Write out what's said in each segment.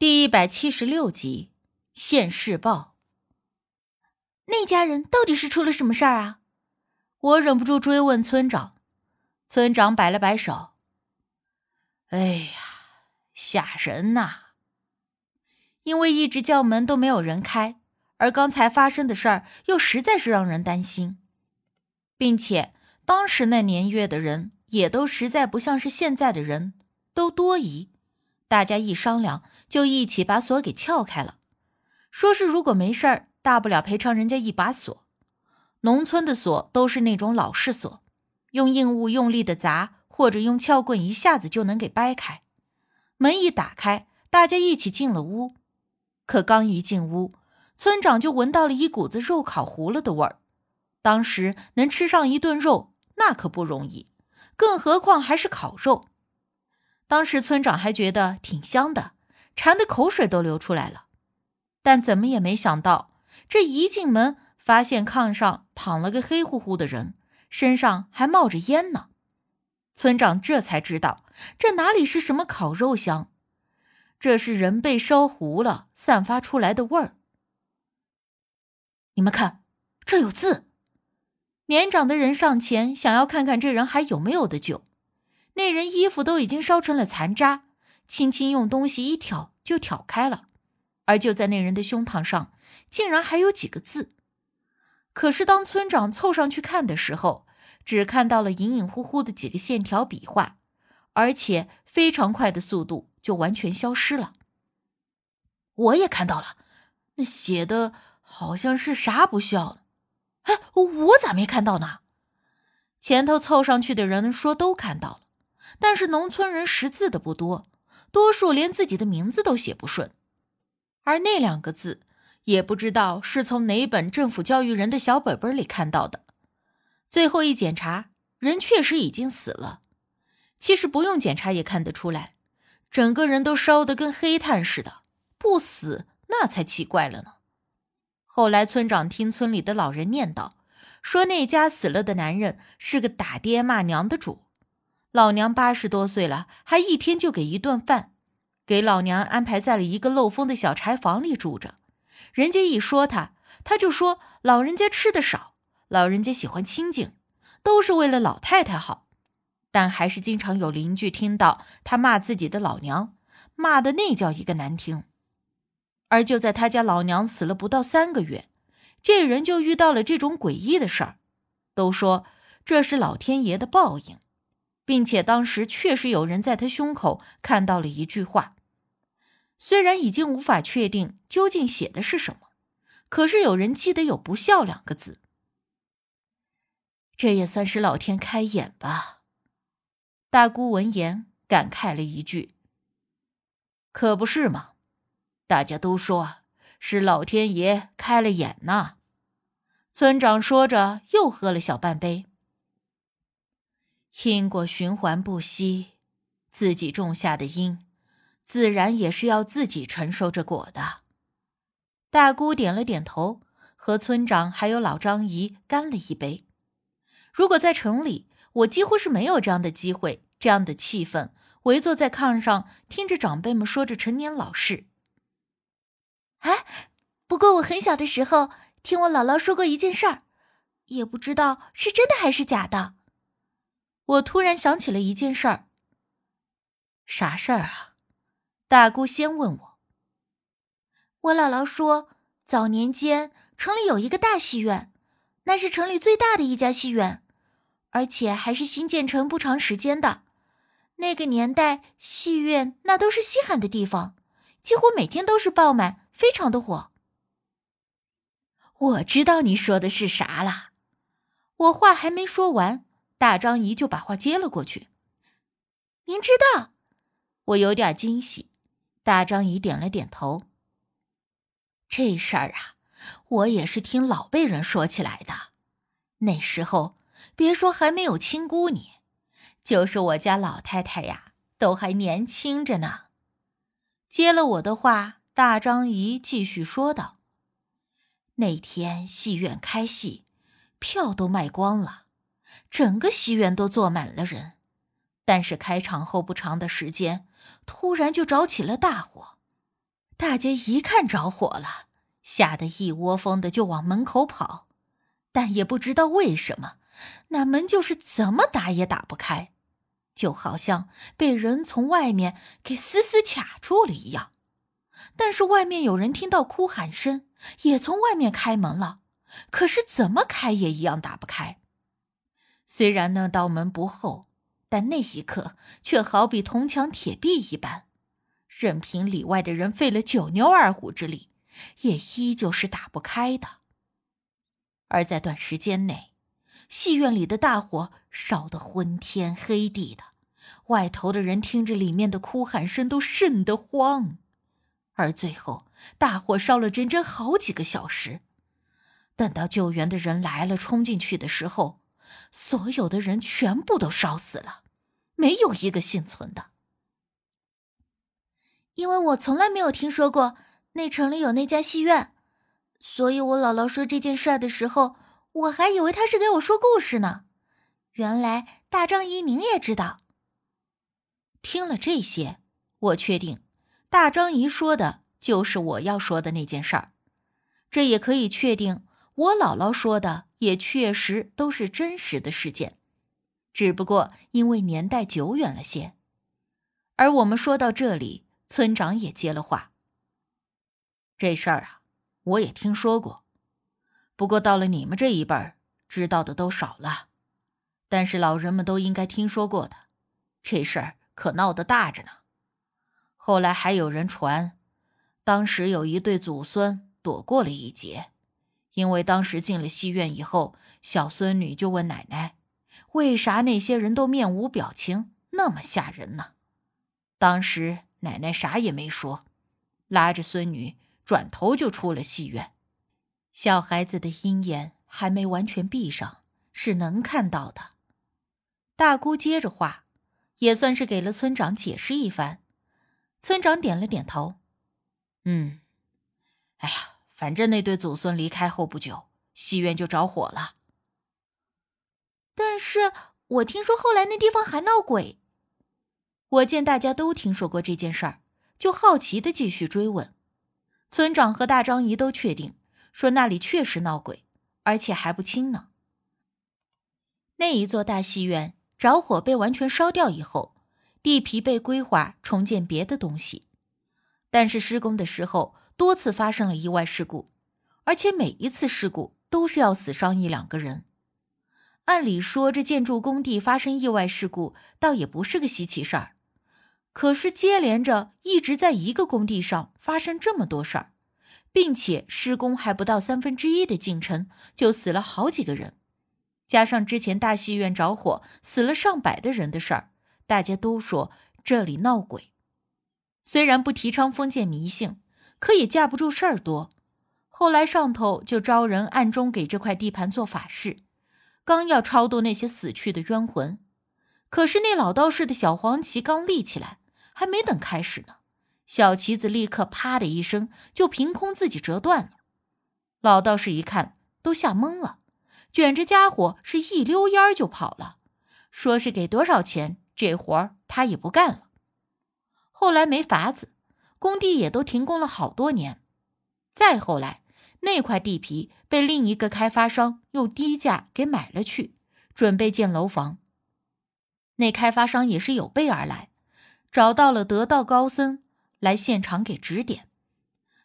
第一百七十六集，现世报。那家人到底是出了什么事儿啊？我忍不住追问村长。村长摆了摆手：“哎呀，吓人呐！因为一直叫门都没有人开，而刚才发生的事儿又实在是让人担心，并且当时那年月的人也都实在不像是现在的人，都多疑。”大家一商量，就一起把锁给撬开了。说是如果没事儿，大不了赔偿人家一把锁。农村的锁都是那种老式锁，用硬物用力的砸，或者用撬棍一下子就能给掰开。门一打开，大家一起进了屋。可刚一进屋，村长就闻到了一股子肉烤糊了的味儿。当时能吃上一顿肉，那可不容易，更何况还是烤肉。当时村长还觉得挺香的，馋的口水都流出来了，但怎么也没想到，这一进门发现炕上躺了个黑乎乎的人，身上还冒着烟呢。村长这才知道，这哪里是什么烤肉香，这是人被烧糊了散发出来的味儿。你们看，这有字。年长的人上前想要看看这人还有没有的救。那人衣服都已经烧成了残渣，轻轻用东西一挑就挑开了，而就在那人的胸膛上，竟然还有几个字。可是当村长凑上去看的时候，只看到了隐隐乎乎的几个线条笔画，而且非常快的速度就完全消失了。我也看到了，那写的好像是啥不孝。哎，我咋没看到呢？前头凑上去的人说都看到了。但是农村人识字的不多，多数连自己的名字都写不顺，而那两个字也不知道是从哪本政府教育人的小本本里看到的。最后一检查，人确实已经死了。其实不用检查也看得出来，整个人都烧得跟黑炭似的，不死那才奇怪了呢。后来村长听村里的老人念叨，说那家死了的男人是个打爹骂娘的主。老娘八十多岁了，还一天就给一顿饭，给老娘安排在了一个漏风的小柴房里住着。人家一说他，他就说老人家吃的少，老人家喜欢清静，都是为了老太太好。但还是经常有邻居听到他骂自己的老娘，骂的那叫一个难听。而就在他家老娘死了不到三个月，这人就遇到了这种诡异的事儿，都说这是老天爷的报应。并且当时确实有人在他胸口看到了一句话，虽然已经无法确定究竟写的是什么，可是有人记得有“不孝”两个字。这也算是老天开眼吧。大姑闻言感慨了一句：“可不是嘛，大家都说是老天爷开了眼呐。”村长说着，又喝了小半杯。因果循环不息，自己种下的因，自然也是要自己承受着果的。大姑点了点头，和村长还有老张姨干了一杯。如果在城里，我几乎是没有这样的机会，这样的气氛，围坐在炕上，听着长辈们说着陈年老事。哎，不过我很小的时候听我姥姥说过一件事儿，也不知道是真的还是假的。我突然想起了一件事儿。啥事儿啊？大姑先问我。我姥姥说，早年间城里有一个大戏院，那是城里最大的一家戏院，而且还是新建成不长时间的。那个年代，戏院那都是稀罕的地方，几乎每天都是爆满，非常的火。我知道你说的是啥了。我话还没说完。大张姨就把话接了过去。您知道，我有点惊喜。大张姨点了点头。这事儿啊，我也是听老辈人说起来的。那时候，别说还没有亲姑你，就是我家老太太呀，都还年轻着呢。接了我的话，大张姨继续说道：“那天戏院开戏，票都卖光了。”整个戏院都坐满了人，但是开场后不长的时间，突然就着起了大火，大家一看着火了，吓得一窝蜂的就往门口跑，但也不知道为什么，那门就是怎么打也打不开，就好像被人从外面给死死卡住了一样。但是外面有人听到哭喊声，也从外面开门了，可是怎么开也一样打不开。虽然那道门不厚，但那一刻却好比铜墙铁壁一般。任凭里外的人费了九牛二虎之力，也依旧是打不开的。而在短时间内，戏院里的大火烧得昏天黑地的，外头的人听着里面的哭喊声都瘆得慌。而最后，大火烧了整整好几个小时。等到救援的人来了，冲进去的时候，所有的人全部都烧死了，没有一个幸存的。因为我从来没有听说过那城里有那家戏院，所以我姥姥说这件事儿的时候，我还以为她是给我说故事呢。原来大张姨您也知道。听了这些，我确定大张姨说的就是我要说的那件事儿。这也可以确定，我姥姥说的也确实都是真实的事件，只不过因为年代久远了些。而我们说到这里。村长也接了话：“这事儿啊，我也听说过，不过到了你们这一辈儿，知道的都少了。但是老人们都应该听说过的，这事儿可闹得大着呢。后来还有人传，当时有一对祖孙躲过了一劫，因为当时进了戏院以后，小孙女就问奶奶：为啥那些人都面无表情，那么吓人呢？当时。”奶奶啥也没说，拉着孙女转头就出了戏院。小孩子的鹰眼还没完全闭上，是能看到的。大姑接着话，也算是给了村长解释一番。村长点了点头，嗯，哎呀，反正那对祖孙离开后不久，戏院就着火了。但是我听说后来那地方还闹鬼。我见大家都听说过这件事儿，就好奇的继续追问。村长和大张姨都确定，说那里确实闹鬼，而且还不轻呢。那一座大戏院着火被完全烧掉以后，地皮被规划重建别的东西，但是施工的时候多次发生了意外事故，而且每一次事故都是要死伤一两个人。按理说，这建筑工地发生意外事故倒也不是个稀奇事儿。可是接连着一直在一个工地上发生这么多事儿，并且施工还不到三分之一的进程就死了好几个人，加上之前大戏院着火死了上百的人的事儿，大家都说这里闹鬼。虽然不提倡封建迷信，可也架不住事儿多。后来上头就招人暗中给这块地盘做法事，刚要超度那些死去的冤魂，可是那老道士的小黄旗刚立起来。还没等开始呢，小旗子立刻“啪”的一声就凭空自己折断了。老道士一看，都吓懵了，卷着家伙是一溜烟就跑了，说是给多少钱，这活儿他也不干了。后来没法子，工地也都停工了好多年。再后来，那块地皮被另一个开发商用低价给买了去，准备建楼房。那开发商也是有备而来。找到了得道高僧来现场给指点，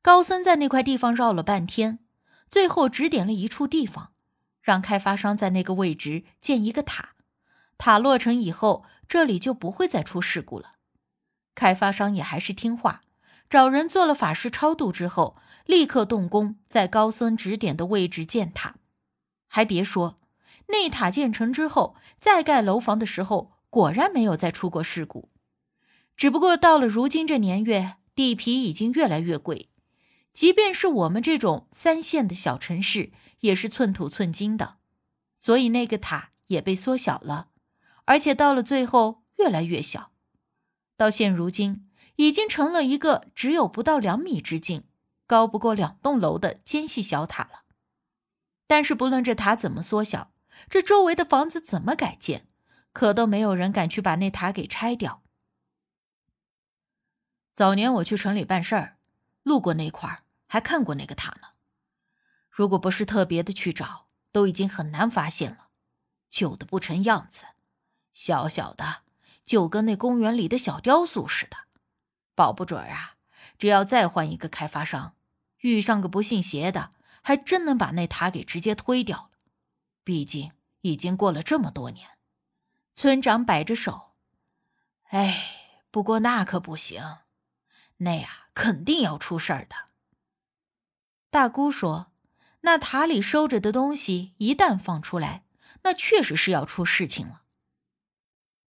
高僧在那块地方绕了半天，最后指点了一处地方，让开发商在那个位置建一个塔，塔落成以后，这里就不会再出事故了。开发商也还是听话，找人做了法事超度之后，立刻动工在高僧指点的位置建塔。还别说，内塔建成之后，再盖楼房的时候，果然没有再出过事故。只不过到了如今这年月，地皮已经越来越贵，即便是我们这种三线的小城市，也是寸土寸金的，所以那个塔也被缩小了，而且到了最后越来越小，到现如今已经成了一个只有不到两米之径、高不过两栋楼的尖细小塔了。但是不论这塔怎么缩小，这周围的房子怎么改建，可都没有人敢去把那塔给拆掉。早年我去城里办事儿，路过那块儿，还看过那个塔呢。如果不是特别的去找，都已经很难发现了。旧的不成样子，小小的，就跟那公园里的小雕塑似的。保不准啊，只要再换一个开发商，遇上个不信邪的，还真能把那塔给直接推掉了。毕竟已经过了这么多年。村长摆着手：“哎，不过那可不行，那呀肯定要出事儿的。”大姑说：“那塔里收着的东西一旦放出来。”那确实是要出事情了。